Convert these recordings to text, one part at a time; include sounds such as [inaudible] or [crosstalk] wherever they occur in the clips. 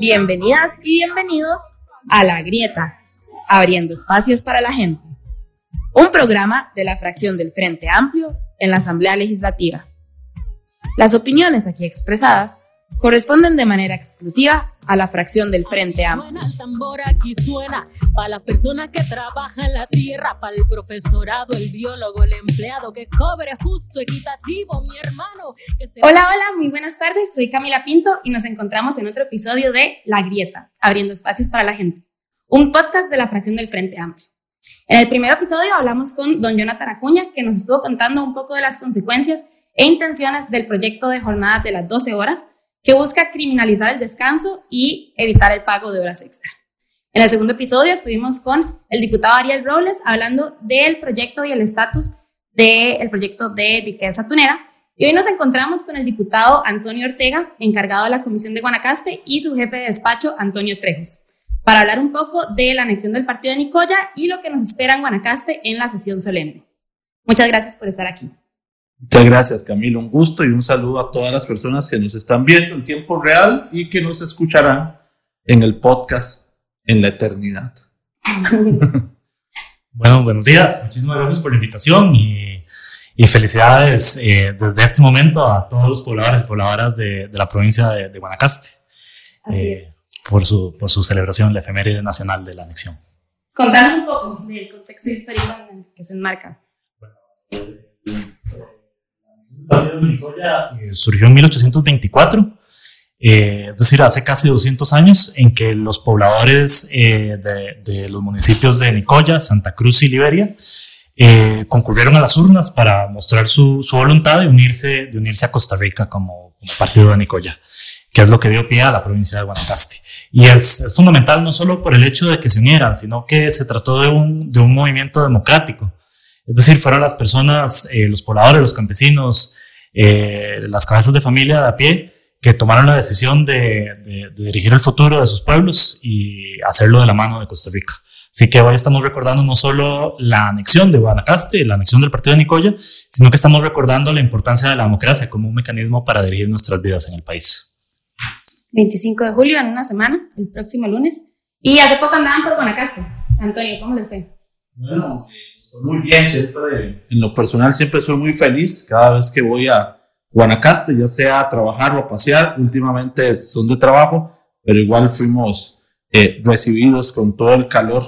Bienvenidas y bienvenidos a La Grieta, abriendo espacios para la gente. Un programa de la fracción del Frente Amplio en la Asamblea Legislativa. Las opiniones aquí expresadas corresponden de manera exclusiva a la fracción del Frente Amplio. Suena el tambor aquí suena para la persona que trabaja en la tierra, para el profesorado, el biólogo, el empleado que cobre justo, equitativo, mi hermano. esté- Hola, hola, muy buenas tardes. Soy Camila Pinto y nos encontramos en otro episodio de La Grieta, abriendo espacios para la gente, un podcast de la fracción del Frente Amplio. En el primer episodio hablamos con don Jonathan Acuña, que nos estuvo contando un poco de las consecuencias e intenciones del proyecto de jornadas de las 12 horas, que busca criminalizar el descanso y evitar el pago de horas extra. En el segundo episodio estuvimos con el diputado Ariel Robles hablando del proyecto y el estatus del proyecto de riqueza tunera. Y hoy nos encontramos con el diputado Antonio Ortega, encargado de la Comisión de Guanacaste, y su jefe de despacho, Antonio Trejos, para hablar un poco de la anexión del partido de Nicoya y lo que nos espera en Guanacaste en la sesión solemne. Muchas gracias por estar aquí. Muchas gracias, Camilo. Un gusto y un saludo a todas las personas que nos están viendo en tiempo real y que nos escucharán en el podcast en la eternidad. [laughs] Bueno, buenos días. Muchísimas gracias por la invitación y, y felicidades eh, desde este momento a todos los pobladores y pobladoras de, de la provincia de, de Guanacaste Así eh, es. por, su, por su celebración, la efeméride nacional de la anexión. Contanos un poco del contexto histórico en el que se enmarca. El partido de Nicoya eh, surgió en 1824, eh, es decir, hace casi 200 años, en que los pobladores eh, de, los municipios de Nicoya, Santa Cruz y Liberia eh, concurrieron a las urnas para mostrar su, voluntad de unirse, de unirse a Costa Rica como, como partido de Nicoya, que es lo que dio pie a la provincia de Guanacaste. Y es, es fundamental no solo por el hecho de que se unieran, sino que se trató de un, de un movimiento democrático. Es decir, fueron las personas, eh, los pobladores, los campesinos, eh, las cabezas de familia de a pie que tomaron la decisión de, de- de dirigir el futuro de sus pueblos y hacerlo de la mano de Costa Rica. Así que hoy estamos recordando no solo la anexión de Guanacaste, la anexión del partido de Nicoya, sino que estamos recordando la importancia de la democracia como un mecanismo para dirigir nuestras vidas en el país. 25 de julio, en una semana, el próximo lunes. Y hace poco andaban por Guanacaste. Antonio, ¿cómo les fue? Bueno, eh, muy bien, siempre. En lo personal, siempre soy muy feliz cada vez que voy a Guanacaste, ya sea a trabajar o a pasear. Últimamente son de trabajo, pero igual fuimos eh, recibidos con todo el calor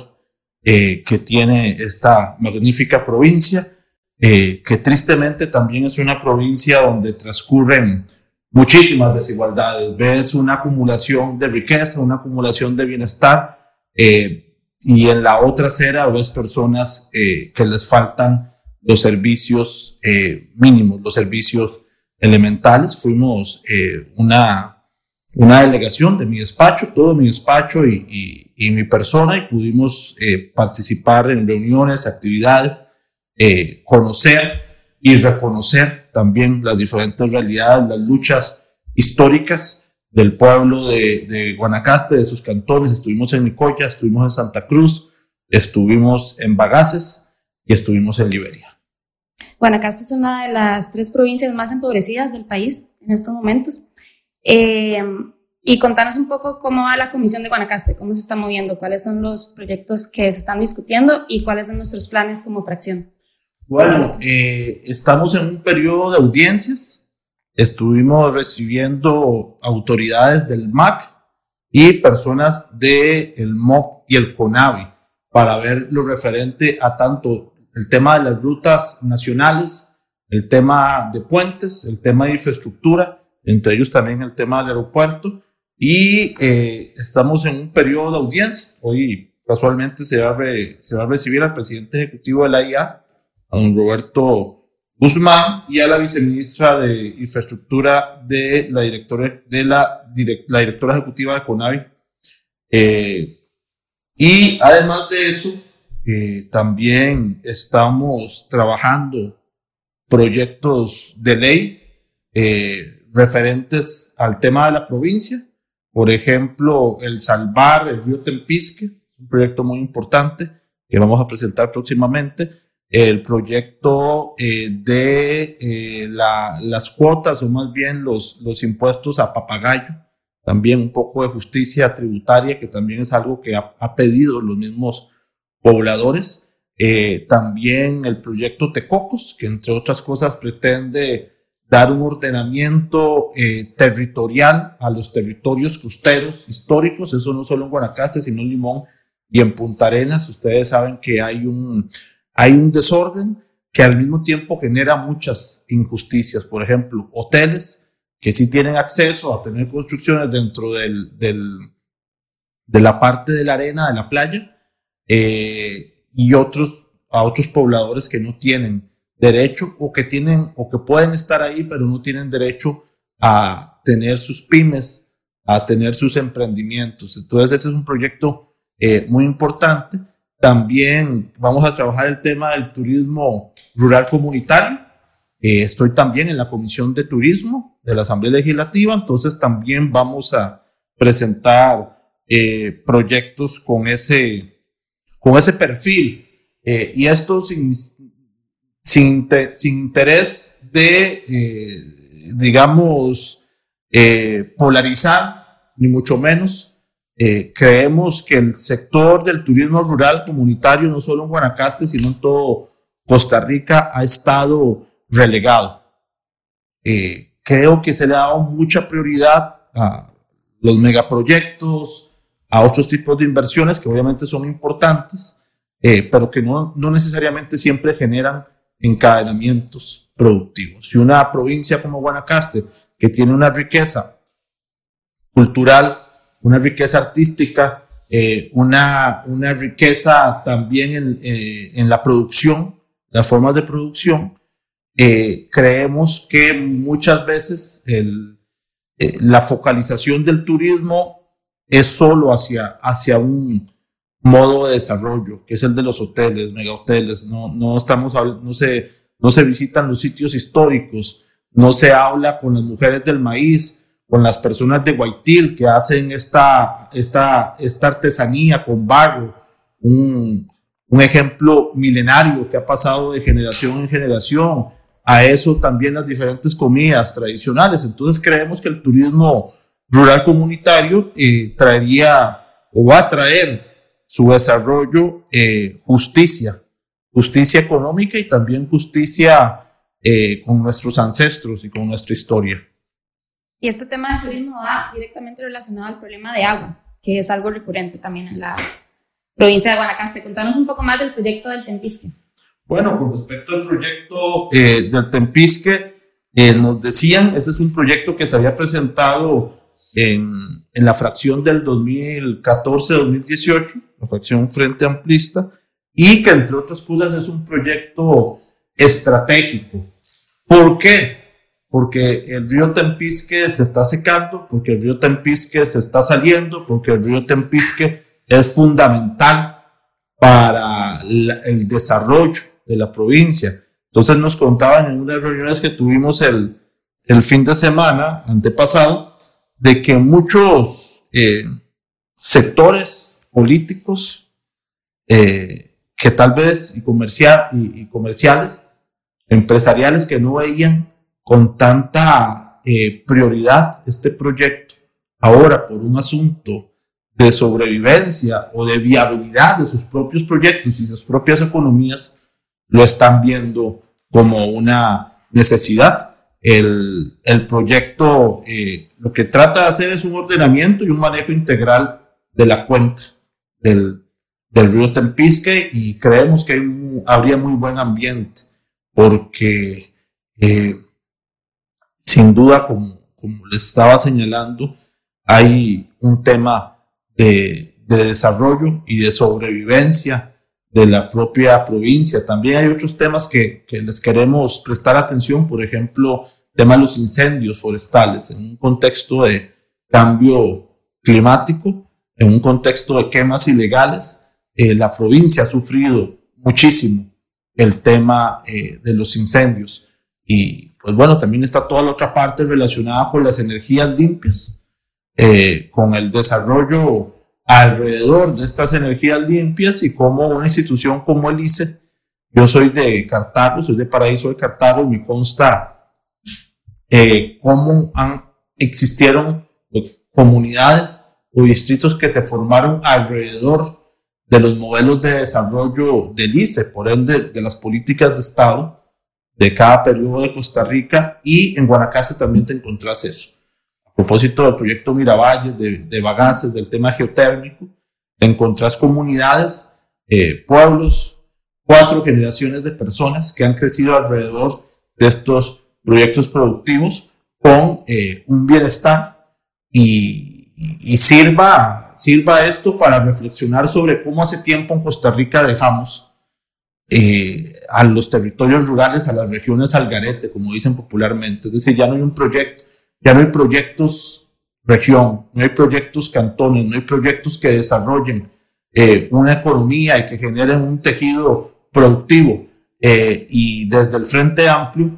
eh, que tiene esta magnífica provincia, eh, que tristemente también es una provincia donde transcurren muchísimas desigualdades. Ves una acumulación de riqueza, una acumulación de bienestar, eh, y en la otra acera ves personas eh, que les faltan los servicios eh, mínimos, los servicios elementales. Fuimos eh, una, una delegación de mi despacho, todo mi despacho y, y- y mi persona, y pudimos participar en reuniones, actividades, conocer y reconocer también las diferentes realidades, las luchas históricas del pueblo de, de Guanacaste, de sus cantones. Estuvimos en Nicoya, estuvimos en Santa Cruz, estuvimos en Bagaces y estuvimos en Liberia. Guanacaste es una de las tres provincias más empobrecidas del país en estos momentos. Eh, y contanos un poco cómo va la Comisión de Guanacaste, cómo se está moviendo, cuáles son los proyectos que se están discutiendo y cuáles son nuestros planes como fracción. Bueno, eh, estamos en un periodo de audiencias. Estuvimos recibiendo autoridades del MAC y personas del el MOP y el CONAVI para ver lo referente a tanto el tema de las rutas nacionales, el tema de puentes, el tema de infraestructura, entre ellos también el tema del aeropuerto. Y eh, estamos en un periodo de audiencia. Hoy casualmente se va, a re- se va a recibir al presidente ejecutivo de la IA, a don Roberto Guzmán y a la viceministra de Infraestructura de la directora, de la, direc- la directora ejecutiva de CONAVI. Eh, y además de eso, eh, también estamos trabajando proyectos de ley eh, referentes al tema de la provincia. Por ejemplo, el salvar el río Tempisque, un proyecto muy importante que vamos a presentar próximamente el proyecto eh, de eh, las cuotas o más bien los, impuestos a papagayo, también un poco de justicia tributaria, que también es algo que ha, pedido los mismos pobladores. Eh, también el proyecto Tecocos, que entre otras cosas pretende dar un ordenamiento territorial a los territorios costeros históricos, eso no solo en Guanacaste, sino en Limón y en Punta Arenas. Ustedes saben que hay un hay un desorden que al mismo tiempo genera muchas injusticias. Por ejemplo, hoteles que sí tienen acceso a tener construcciones dentro del, de la parte de la arena de la playa eh, y otros a otros pobladores que no tienen derecho o que tienen o que pueden estar ahí pero no tienen derecho a tener sus pymes, a tener sus emprendimientos. Entonces ese es un proyecto eh, muy importante también vamos a trabajar el tema del turismo rural comunitario. Eh, estoy también en la Comisión de Turismo de la Asamblea Legislativa, entonces también vamos a presentar eh, proyectos con ese, con ese perfil. Eh, y esto sin, sin, sin interés de, digamos, polarizar, ni mucho menos, eh, creemos que el sector del turismo rural comunitario, no solo en Guanacaste, sino en todo Costa Rica, ha estado relegado. Eh, creo que se le ha dado mucha prioridad a los megaproyectos, a otros tipos de inversiones que obviamente son importantes, eh, pero que no, no necesariamente siempre generan encadenamientos productivos. Si una provincia como Guanacaste, que tiene una riqueza cultural una riqueza artística, eh, una, una riqueza también en, eh, en, la producción, las formas de producción. Eh, creemos que muchas veces el, la focalización del turismo es solo hacia, hacia un modo de desarrollo, que es el de los hoteles, megahoteles. No, no, estamos, no, se, no se visitan los sitios históricos, no se habla con las mujeres del maíz, con las personas de Guaitil que hacen esta, esta, esta artesanía con barro, un, un ejemplo milenario que ha pasado de generación en generación. A eso también las diferentes comidas tradicionales. Entonces creemos que el turismo rural comunitario eh, traería o va a traer su desarrollo eh, justicia, justicia económica y también justicia eh, con nuestros ancestros y con nuestra historia. Y este tema del turismo va directamente relacionado al problema de agua, que es algo recurrente también en la provincia de Guanacaste. Contanos un poco más del proyecto del Tempisque. Bueno, con respecto al proyecto eh, del Tempisque, eh, nos decían, ese es un proyecto que se había presentado en, en la fracción del 2014-2018, la fracción Frente Amplista, y que entre otras cosas es un proyecto estratégico. ¿Por qué? Porque el río Tempisque se está secando, porque el río Tempisque se está saliendo, porque el río Tempisque es fundamental para el desarrollo de la provincia. Entonces nos contaban en unas reuniones que tuvimos el, el fin de semana antepasado, de que muchos eh, sectores políticos eh, que tal vez y, comercial, y comerciales, empresariales que no veían con tanta eh, prioridad este proyecto ahora por un asunto de sobrevivencia o de viabilidad de sus propios proyectos y sus propias economías, lo están viendo como una necesidad. El, el proyecto eh, lo que trata de hacer es un ordenamiento y un manejo integral de la cuenca del, del río Tempisque y creemos que habría muy buen ambiente porque eh, sin duda, como, como les estaba señalando, hay un tema de, de desarrollo y de sobrevivencia de la propia provincia. También hay otros temas que, que, les queremos prestar atención, por ejemplo, tema de los incendios forestales en un contexto de cambio climático, en un contexto de quemas ilegales. Eh, la provincia ha sufrido muchísimo el tema eh, de los incendios y pues bueno, también está toda la otra parte relacionada con las energías limpias, eh, con el desarrollo alrededor de estas energías limpias y cómo una institución como el ICE Yo soy de Cartago, soy de Paraíso de Cartago y me consta eh, cómo existieron comunidades o distritos que se formaron alrededor de los modelos de desarrollo del ICE, por ende de las políticas de Estado de cada periodo de Costa Rica y en Guanacaste también te encontrás eso. A propósito del proyecto Miravalles, de, de Bagaces, del tema geotérmico, te encontrás comunidades, eh, pueblos, cuatro generaciones de personas que han crecido alrededor de estos proyectos productivos con eh, un bienestar y, y, sirva, sirva esto para reflexionar sobre cómo hace tiempo en Costa Rica dejamos eh, a los territorios rurales, a las regiones al garete, como dicen popularmente. Es decir, ya no hay un proyecto, ya no hay proyectos región, no hay proyectos cantones, no hay proyectos que desarrollen eh, una economía y que generen un tejido productivo. Eh, y desde el Frente Amplio,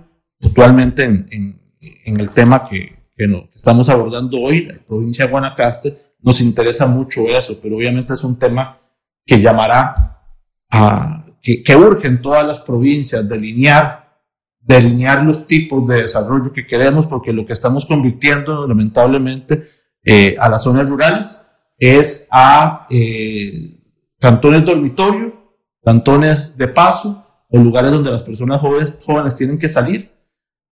actualmente en, en, en el tema que, que, no, estamos abordando hoy, la provincia de Guanacaste, nos interesa mucho eso, pero obviamente es un tema que llamará a, que, que urge en todas las provincias delinear, delinear los tipos de desarrollo que queremos, porque lo que estamos convirtiendo lamentablemente eh, a las zonas rurales es a eh, cantones dormitorio, cantones de paso o lugares donde las personas jóvenes, jóvenes tienen que salir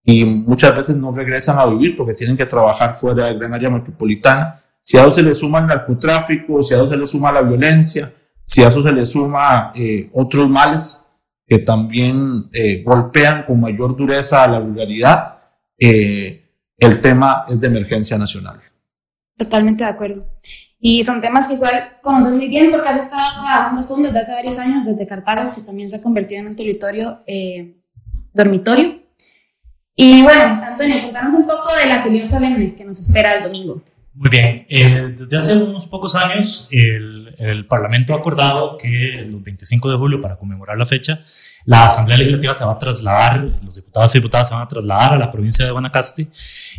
y muchas veces no regresan a vivir porque tienen que trabajar fuera del gran área metropolitana. Si a eso se le suma el narcotráfico, si a eso se le suma la violencia, si a eso se le suma eh, otros males que también eh, golpean con mayor dureza a la ruralidad, eh, el tema es de emergencia nacional. Totalmente de acuerdo. Y son temas que igual conoces muy bien porque has estado trabajando con desde hace varios años, desde Cartago, que también se ha convertido en un territorio dormitorio y bueno, Antonio, contanos un poco de la sesión solemne que nos espera el domingo. Muy bien, eh, desde hace unos pocos años el, el, Parlamento ha acordado que el 25 de julio, para conmemorar la fecha, la Asamblea Legislativa se va a trasladar, los diputados y diputadas se van a trasladar a la provincia de Guanacaste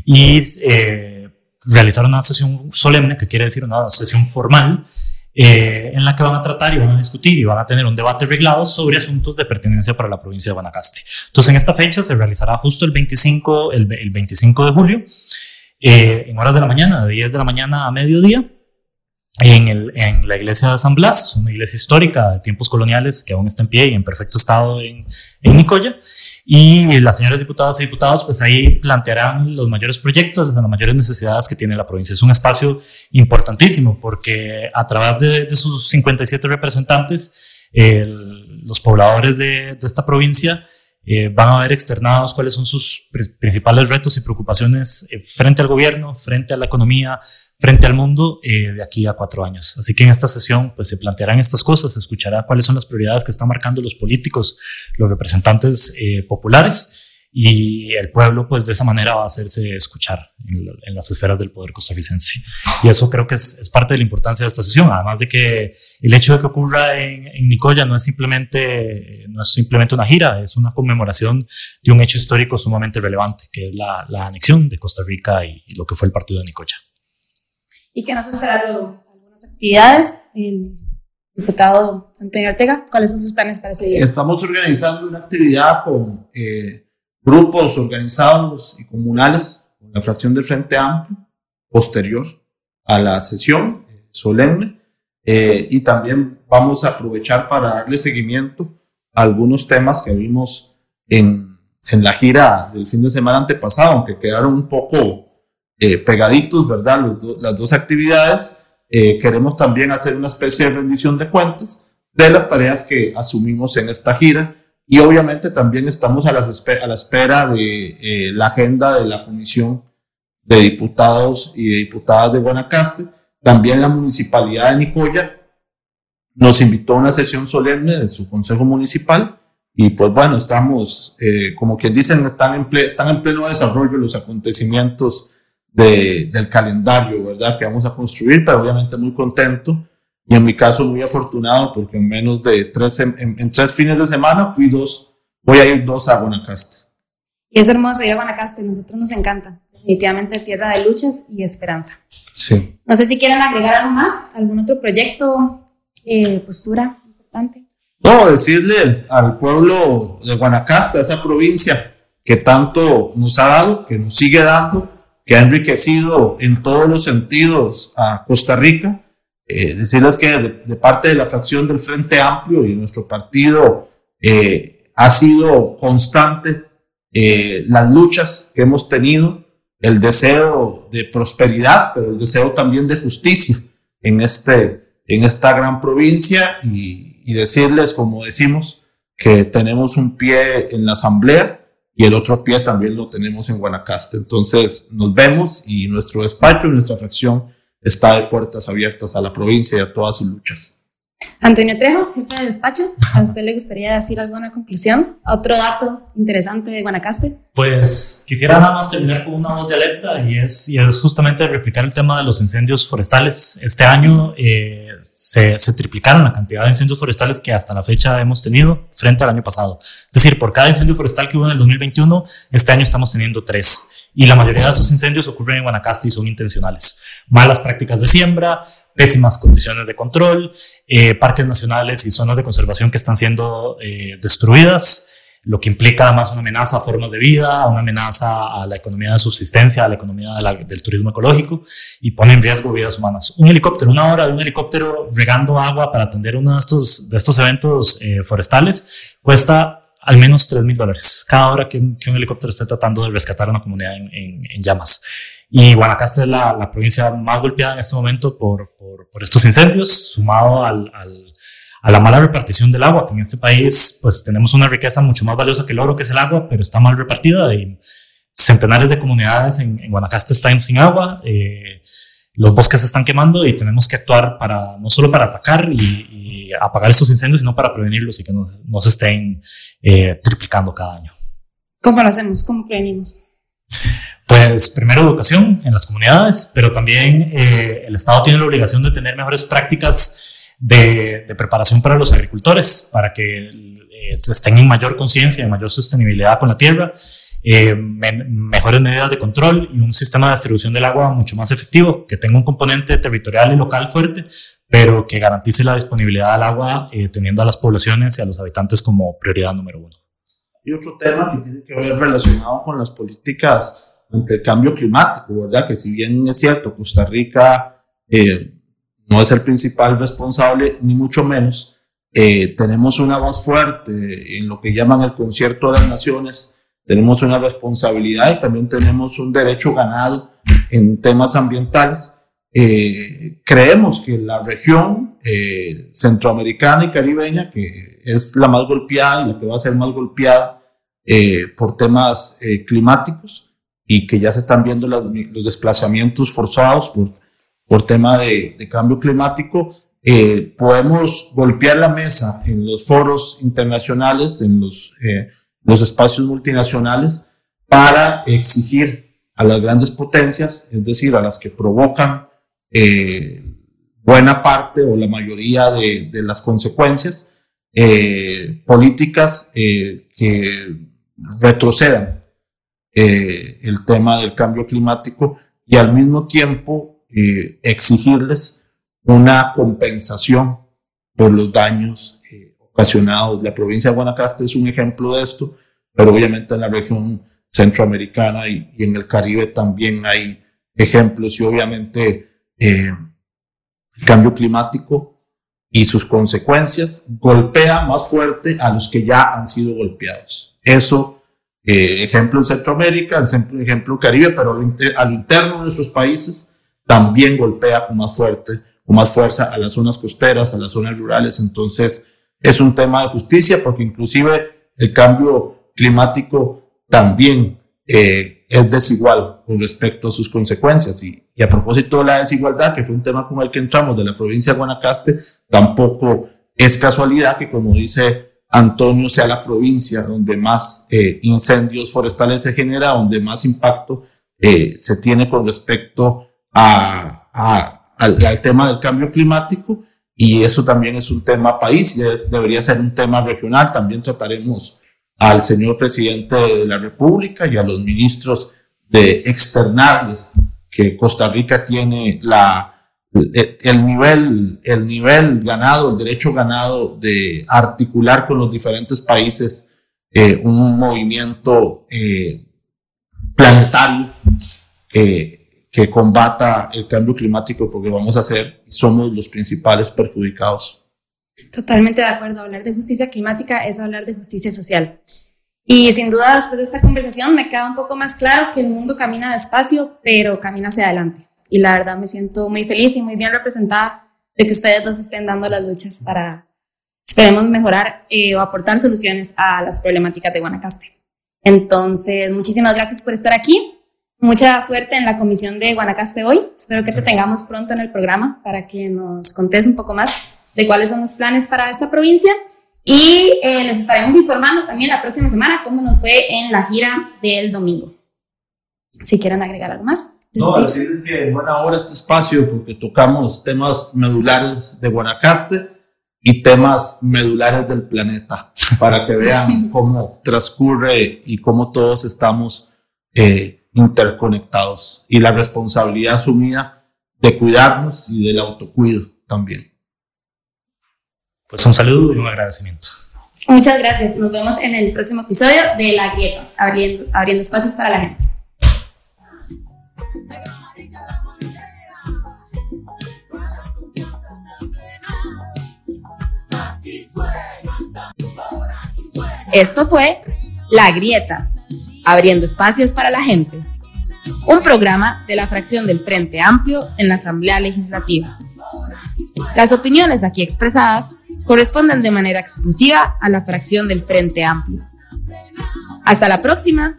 y eh, realizar una sesión solemne, que quiere decir una sesión formal, eh, en la que van a tratar y van a discutir y van a tener un debate reglado sobre asuntos de pertenencia para la provincia de Guanacaste. Entonces, en esta fecha se realizará justo el 25, el, el 25 de julio, eh, en horas de la mañana, de 10 de la mañana a mediodía, en, el, en, la iglesia de San Blas, una iglesia histórica de tiempos coloniales que aún está en pie y en perfecto estado en, en Nicoya. Y las señoras diputadas y diputados, pues ahí plantearán los mayores proyectos, las mayores necesidades que tiene la provincia. Es un espacio importantísimo porque a través de, de sus 57 representantes, el, los pobladores de, de esta provincia eh, van a ver externados cuáles son sus principales retos y preocupaciones eh, frente al gobierno, frente a la economía, frente al mundo eh, de aquí a cuatro años. Así que en esta sesión pues, se plantearán estas cosas, se escuchará cuáles son las prioridades que están marcando los políticos, los representantes eh, populares y el pueblo pues de esa manera va a hacerse escuchar en, en las esferas del poder costarricense. Y eso creo que es, es, parte de la importancia de esta sesión, además de que el hecho de que ocurra en, en, Nicoya no es, simplemente, no es simplemente una gira, es una conmemoración de un hecho histórico sumamente relevante, que es la, la anexión de Costa Rica y, y, lo que fue el partido de Nicoya. ¿Y qué nos espera luego? ¿Algunas actividades? El diputado Antonio Ortega, ¿cuáles son sus planes para ese día? Estamos organizando una actividad con... Eh, grupos organizados y comunales con la fracción del Frente Amplio posterior a la sesión eh, solemne eh, y también vamos a aprovechar para darle seguimiento a algunos temas que vimos en, en la gira del fin de semana antepasado, aunque quedaron un poco eh, pegaditos, ¿verdad? Los do, las dos actividades. Eh, queremos también hacer una especie de rendición de cuentas de las tareas que asumimos en esta gira y obviamente también estamos a la, a la espera de eh, la agenda de la Comisión de Diputados y de Diputadas de Guanacaste. También la Municipalidad de Nicoya nos invitó a una sesión solemne de su Consejo Municipal. Y pues bueno, estamos, eh, como quien dicen, están en, ple están en pleno desarrollo los acontecimientos de, del calendario, ¿verdad? Que vamos a construir, pero obviamente muy contento y en mi caso muy afortunado porque en menos de tres, en, en, tres fines de semana fui dos, voy a ir dos a Guanacaste. Y es hermoso ir a Guanacaste, a nosotros nos encanta, definitivamente tierra de luchas y esperanza. Sí. No sé si quieren agregar algo más, algún otro proyecto, eh, postura importante. No, decirles al pueblo de Guanacaste, a esa provincia que tanto nos ha dado, que nos sigue dando, que ha enriquecido en todos los sentidos a Costa Rica, eh, decirles que de, parte de la fracción del Frente Amplio y nuestro partido eh, ha sido constante eh, las luchas que hemos tenido, el deseo de prosperidad, pero el deseo también de justicia en, este, en esta gran provincia y, decirles, como decimos, que tenemos un pie en la asamblea y el otro pie también lo tenemos en Guanacaste. Entonces nos vemos y nuestro despacho, nuestra fracción está de puertas abiertas a la provincia y a todas sus luchas. Antonio Trejos, jefe de despacho, ¿a usted le gustaría decir alguna conclusión? ¿Otro dato interesante de Guanacaste? Pues quisiera nada más terminar con una voz de alerta y es, y es justamente replicar el tema de los incendios forestales. Este año eh, se, triplicaron la cantidad de incendios forestales que hasta la fecha hemos tenido frente al año pasado. Es decir, por cada incendio forestal que hubo en el 2021, este año estamos teniendo tres. Y la mayoría de esos incendios ocurren en Guanacaste y son intencionales. Malas prácticas de siembra, pésimas condiciones de control, eh, parques nacionales y zonas de conservación que están siendo eh, destruidas, lo que implica además una amenaza a formas de vida, una amenaza a la economía de subsistencia, a la economía del turismo ecológico y pone en riesgo vidas humanas. Un helicóptero, una hora de un helicóptero regando agua para atender uno de estos, de estos eventos eh, forestales cuesta al menos 3 mil dólares cada hora que un, helicóptero esté tratando de rescatar a una comunidad en, en llamas. Y Guanacaste es la, la, provincia más golpeada en este momento por, por, por estos incendios, sumado al, al, a la mala repartición del agua, que en este país pues tenemos una riqueza mucho más valiosa que el oro, que es el agua, pero está mal repartida y centenares de comunidades en, en Guanacaste están sin agua, eh, los bosques se están quemando y tenemos que actuar para no solo para atacar y, y apagar estos incendios, sino para prevenirlos y que no, no se estén eh, triplicando cada año. ¿Cómo lo hacemos? ¿Cómo prevenimos? Pues primero educación en las comunidades, pero también eh, el Estado tiene la obligación de tener mejores prácticas de, de preparación para los agricultores, para que eh, estén en mayor conciencia, en mayor sostenibilidad con la tierra, eh, me, mejores medidas de control y un sistema de distribución del agua mucho más efectivo, que tenga un componente territorial y local fuerte, pero que garantice la disponibilidad del agua eh, teniendo a las poblaciones y a los habitantes como prioridad número uno. Y otro tema que tiene que ver relacionado con las políticas ante el cambio climático, ¿verdad? Que si bien es cierto, Costa Rica eh, no es el principal responsable, ni mucho menos, eh, tenemos una voz fuerte en lo que llaman el concierto de las naciones, tenemos una responsabilidad y también tenemos un derecho ganado en temas ambientales. Eh, creemos que la región eh, centroamericana y caribeña, que es la más golpeada y la que va a ser más golpeada por temas climáticos, y que ya se están viendo los desplazamientos forzados por, por tema de, cambio climático, eh, podemos golpear la mesa en los foros internacionales, en los, eh, los espacios multinacionales, para exigir a las grandes potencias, es decir, a las que provocan eh, buena parte o la mayoría de, las consecuencias, políticas que retrocedan el tema del cambio climático y al mismo tiempo eh, exigirles una compensación por los daños eh, ocasionados. La provincia de Guanacaste es un ejemplo de esto, pero obviamente en la región centroamericana y, en el Caribe también hay ejemplos y obviamente eh, el cambio climático y sus consecuencias golpea más fuerte a los que ya han sido golpeados. Eso ejemplo en Centroamérica, ejemplo en Caribe, pero a lo interno de nuestros países también golpea con más fuerte, con más fuerza a las zonas costeras, a las zonas rurales. Entonces, es un tema de justicia porque inclusive el cambio climático también eh, es desigual con respecto a sus consecuencias. Y, a propósito de la desigualdad, que fue un tema con el que entramos de la provincia de Guanacaste, tampoco es casualidad que, como dice Antonio sea la provincia donde más eh, incendios forestales se genera, donde más impacto eh, se tiene con respecto a, a, al, al, tema del cambio climático. Y eso también es un tema país y es, debería ser un tema regional. También trataremos al señor presidente de la República y a los ministros de externarles que Costa Rica tiene la, el, nivel, el nivel ganado, el derecho ganado de articular con los diferentes países eh, un movimiento eh, planetario eh, que combata el cambio climático, porque vamos a ser somos los principales perjudicados. Totalmente de acuerdo. Hablar de justicia climática es hablar de justicia social. Y sin duda, después de esta conversación, me queda un poco más claro que el mundo camina despacio, pero camina hacia adelante. Y la verdad me siento muy feliz y muy bien representada de que ustedes dos estén dando las luchas para, esperemos, mejorar eh, o aportar soluciones a las problemáticas de Guanacaste. Entonces, muchísimas gracias por estar aquí. Mucha suerte en la comisión de Guanacaste hoy. Espero que te tengamos pronto en el programa para que nos contes un poco más de cuáles son los planes para esta provincia. Y eh, les estaremos informando también la próxima semana cómo nos fue en la gira del domingo. Si quieren agregar algo más. No, decirles que buena hora este espacio porque tocamos temas medulares de Guanacaste y temas medulares del planeta para que vean [laughs] cómo transcurre y cómo todos estamos eh, interconectados y la responsabilidad asumida de cuidarnos y del autocuido también. Pues un saludo y un agradecimiento. Muchas gracias. Nos vemos en el próximo episodio de La Grieta, abriendo, abriendo espacios para la gente. Esto fue La Grieta, abriendo espacios para la gente un programa de la fracción del Frente Amplio en la Asamblea Legislativa. Las opiniones aquí expresadas corresponden de manera exclusiva a la fracción del Frente Amplio. Hasta la próxima.